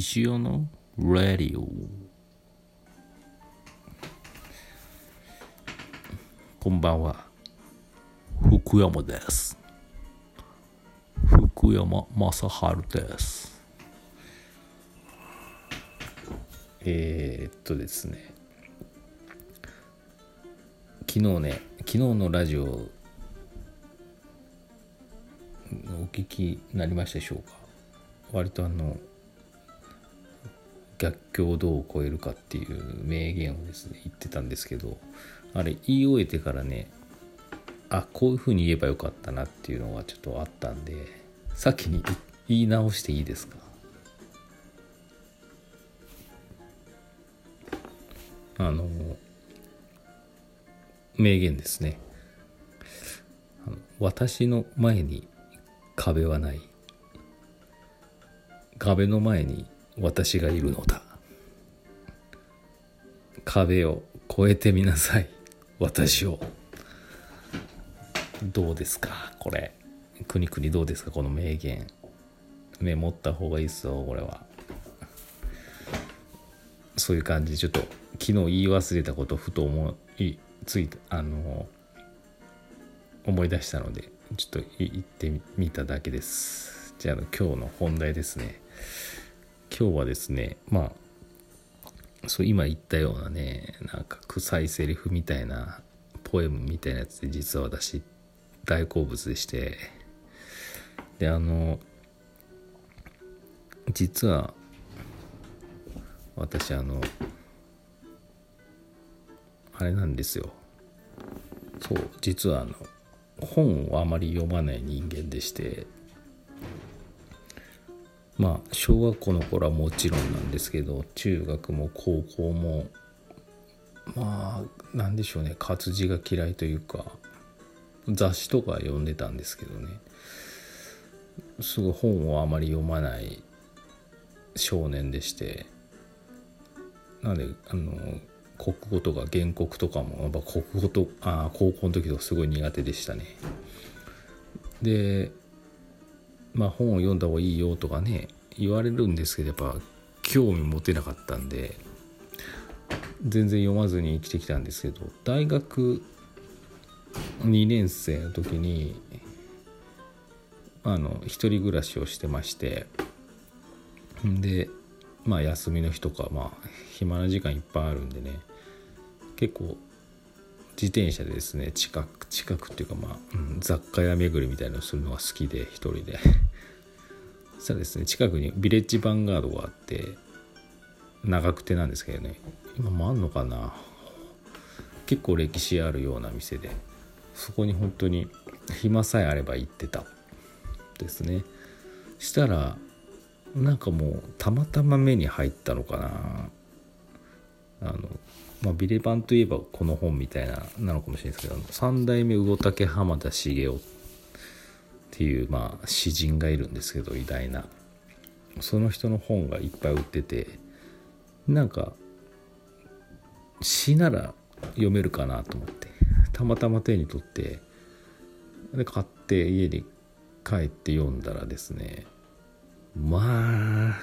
石尾のラディオこんばんは。福山です。福山雅治です。えー、っとですね。昨日ね昨日のラジオお聞きになりましたでしょうか？割とあの逆境をどう超えるかっていう名言をですね言ってたんですけどあれ言い終えてからねあこういうふうに言えばよかったなっていうのがちょっとあったんで先に言い直していいですか？あの名言ですね。私の前に壁はない。壁の前に私がいるのだ。壁を越えてみなさい。私を。どうですか？これ。くにくにどうですか？この名言。メモった方がいいっすよこれは。そういう感じ。でちょっと昨日言い忘れたことふと思いついたあの思い出したのでちょっと言ってみただけです。じゃあ今日の本題ですね。今日はですねまあそう今言ったようなねなんか臭いセリフみたいなポエムみたいなやつで実は私大好物でしてであの実は私あのあれなんですよ。そう実はあの本をあまり読まない人間でしてまあ小学校の頃はもちろんなんですけど中学も高校もまあなんでしょうね活字が嫌いというか雑誌とか読んでたんですけどね。すごい本をあまり読まない少年でしてなのであの国語とか原告とかもやっぱ国語とあ高校の時とかすごい苦手でしたね。でまあ本を読んだ方がいいよとかね言われるんですけどやっぱ興味持てなかったんで全然読まずに生きてきたんですけど大学2年生の時にあの一人暮らしをしてましてでまあ休みの日とかまあ暇な時間いっぱいあるんでね結構自転車でですね近く近くっていうかまあ、うん、雑貨屋巡りみたいなのするのが好きで一人で。そしたらですね近くにビレッジヴァンガードがあって長くてなんですけどね今もあんのかな。結構歴史あるような店でそこに本当に暇さえあれば行ってたですね。したらなんかもうたまたま目に入ったのかな。あの、まあ、ビレバンといえばこの本みたいななのかもしれないですけど三代目魚竹浜田茂雄っていうまあ詩人がいるんですけど偉大な。その人の本がいっぱい売っててなんか詩なら読めるかなと思ってたまたま手に取ってで買って家に帰って読んだらですねまあ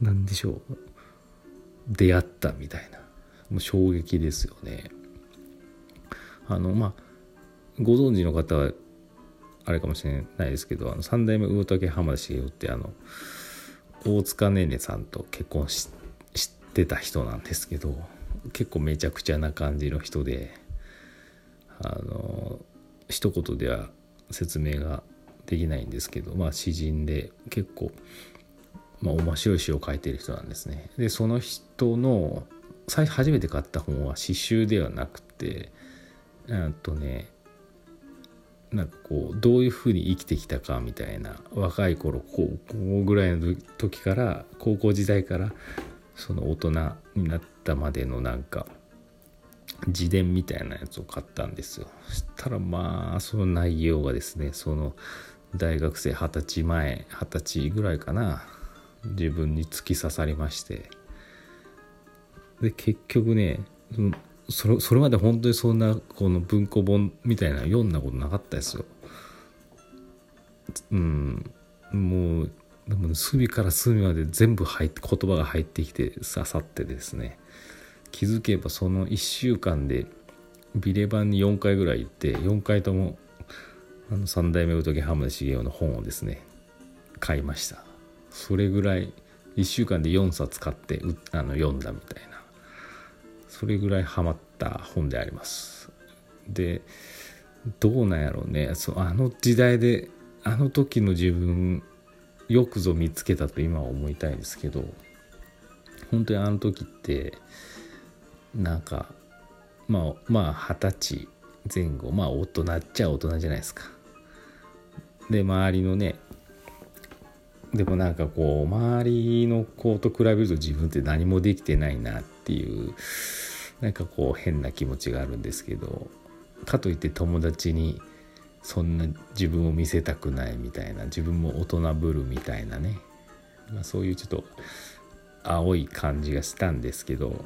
なんでしょう。出会ったみたいな。もう衝撃ですよねあのまあご存知の方はあれかもしれないですけどあの三代目魚竹浜田茂雄ってあの大塚ねねさんと結婚ししてた人なんですけど結構めちゃくちゃな感じの人であの一言では説明ができないんですけどまあ詩人で結構、まあ、面白い詩を書いてる人なんですね。でその人の最初初めて買った本は詩集ではなくてうんとねなんかこうどういうふうに生きてきたかみたいな若い頃高校ぐらいの時から高校時代からその大人になったまでのなんか自伝みたいなやつを買ったんですよ。そしたらまあその内容がですねその大学生二十歳前二十歳ぐらいかな自分に突き刺さりまして。で結局ねそのそれそれまで本当にそんなこの文庫本みたいな読んだことなかったですよ。うん。もうでも、ね、隅から隅まで全部入って言葉が入ってきて刺さってですね。気づけばその1週間でビレバンに4回ぐらい行って4回ともあの三代目仏浜田茂雄の本をですね買いました。それぐらい1週間で4冊買ってあの読んだみたいな。それぐらいハマった本であります。でどうなんやろうね。そうあの時代であの時の自分よくぞ見つけたと今は思いたいですけど本当にあの時ってなんかまあまあ二十歳前後まあ大人っちゃ大人じゃないですか。で周りのねでもなんかこう周りの子と比べると自分って何もできてないなっていうなんかこう変な気持ちがあるんですけどかといって友達にそんな自分を見せたくないみたいな自分も大人ぶるみたいなね、まあ、そういうちょっと青い感じがしたんですけど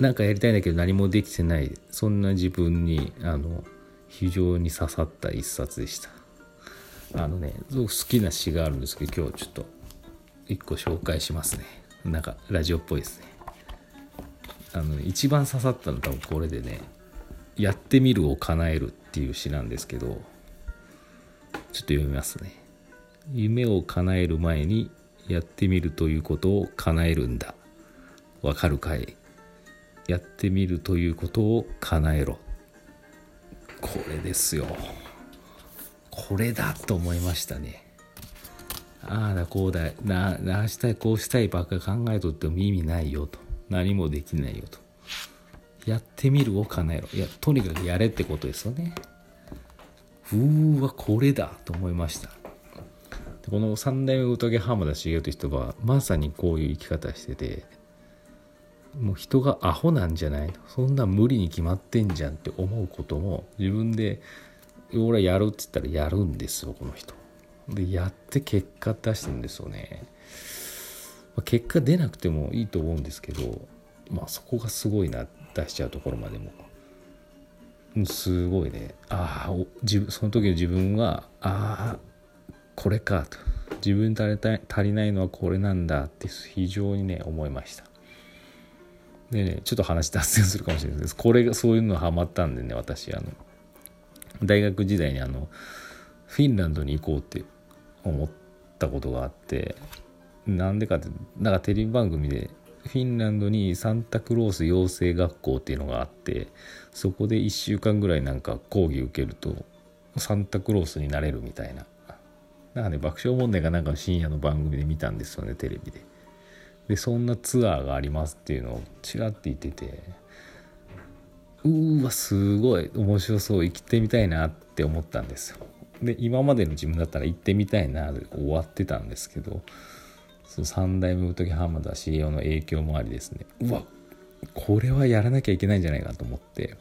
なんかやりたいんだけど何もできてないそんな自分にあの非常に刺さった一冊でした。あのねすごく好きな詩があるんですけど今日ちょっと一個紹介しますね。なんかラジオっぽいですね。あの、ね、一番刺さったの多分これでね「やってみるを叶える」っていう詩なんですけどちょっと読みますね。夢を叶える前にやってみるということを叶えるんだ。わかるかい？やってみるということを叶えろ。これですよ。これだと思いましたね。ああだこうだなあしたいこうしたいばっか考えとっても意味ないよと。何もできないよと。やってみるを叶えろ。いやとにかくやれってことですよね。うーわこれだと思いました。この三代目仏浜田茂という人はまさにこういう生き方しててもう人がアホなんじゃないそんな無理に決まってんじゃんって思うことも自分で俺はやるって言ったらやるんですよこの人。でやって結果出してるんですよね。ま、結果出なくてもいいと思うんですけどまあそこがすごいな出しちゃうところまでも。すごいねああ自分その時の自分はああこれかと自分足り足りないのはこれなんだって非常にね思いました。でねちょっと話脱線するかもしれないですこれがそういうのハマったんでね私あの大学時代にあのフィンランドに行こうって思ったことがあってなんでかってなんかテレビ番組でフィンランドにサンタクロース養成学校っていうのがあってそこで1週間ぐらいなんか講義受けるとサンタクロースになれるみたいななんかね爆笑問題がなんか深夜の番組で見たんですよねテレビで。でそんなツアーがありますっていうのをちらって言っててうわすごい。面白そう。行ってみたいなって思ったんですよ。で今までの自分だったら行ってみたいなで終わってたんですけどその三代目仏浜田茂雄の影響もありですね。うわこれはやらなきゃいけないんじゃないかと思って。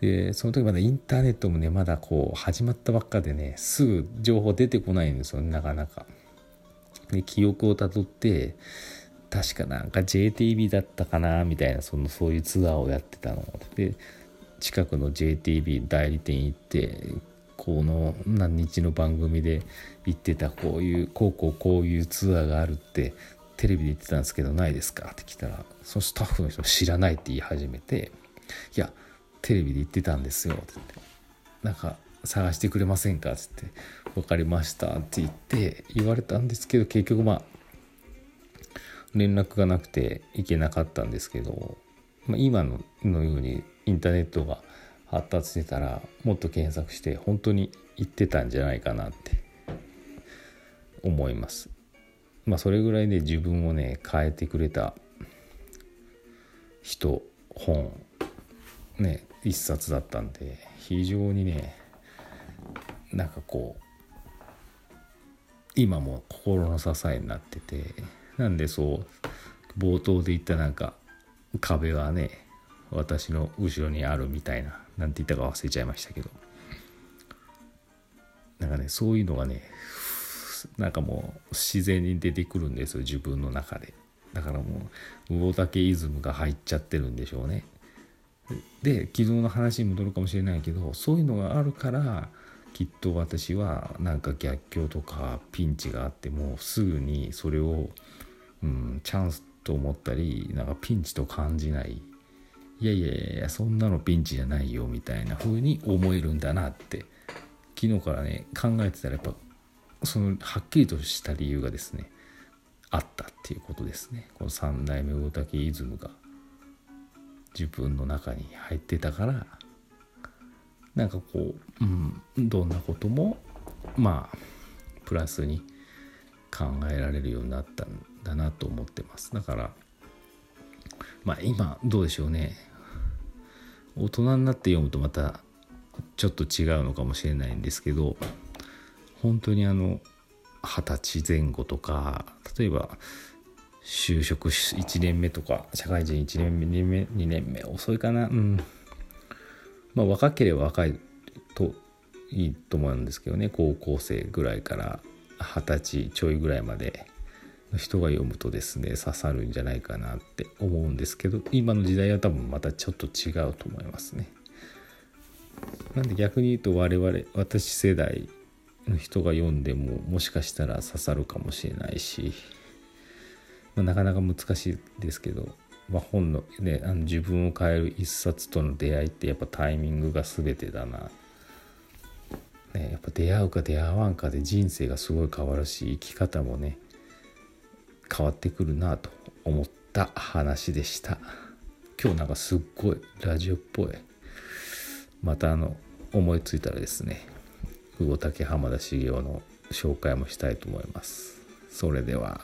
でその時まだインターネットもねまだこう始まったばっかでねすぐ情報出てこないんですよねなかなか。で記憶をたどって確かなんか JTB だったかなみたいなそのそういうツアーをやってたの。で近くの JTB 代理店行ってこの何日の番組で行ってたこういうこうこうこういうツアーがあるってテレビで言ってたんですけどないですかって聞いたらそのスタッフの人知らないって言い始めていやテレビで言ってたんですよって言ってなんか探してくれませんかっつって分かりましたって言って言われたんですけど結局まあ連絡がなくて行けなかったんですけど、まあ、今ののようにインターネットが発達してたらもっと検索して本当に行ってたんじゃないかなって思います。まあそれぐらいで自分をね変えてくれた人本ね一冊だったんで非常にねなんかこう今も心の支えになっててなんでそう冒頭で言ったなんか壁はね私の後ろにあるみたいななんて言ったか忘れちゃいましたけど。なんかねそういうのがねなんかもう自然に出てくるんですよ自分の中で。だからもう魚竹イズムが入っちゃってるんでしょうね。で昨日の話に戻るかもしれないけどそういうのがあるからきっと私はなんか逆境とかピンチがあってもすぐにそれを、うん、チャンスと思ったりなんかピンチと感じないいやいやいやそんなのピンチじゃないよみたいな風に思えるんだなって。昨日からね考えてたらやっぱそのはっきりとした理由がですねあったっていうことですね。この三代目大竹イズムが自分の中に入ってたからなんかこう、うん、どんなこともまあプラスに考えられるようになっただなと思ってます。だからまあ今どうでしょうね。大人になって読むとまたちょっと違うのかもしれないんですけど本当にあの二十歳前後とか例えば就職1年目とか社会人1年目2年目2年目遅いかな。うん。まあ若ければ若いといいと思うんですけどね。高校生ぐらいから二十歳ちょいぐらいまで。人が読むとですね刺さるんじゃないかなって思うんですけど今の時代は多分またちょっと違うと思いますね。なんで逆に言うと我々私世代の人が読んでももしかしたら刺さるかもしれないし、まあ、なかなか難しいですけどまあ、本の,、ね、あの自分を変える一冊との出会いってやっぱタイミングが全てだな、ね、やっぱ出会うか出会わんかで人生がすごい変わるし生き方もね変わってくるなと思った話でした。今日なんかすっごいラジオっぽい。またあの思いついたらですね魚竹浜田茂雄の紹介もしたいと思います。それでは。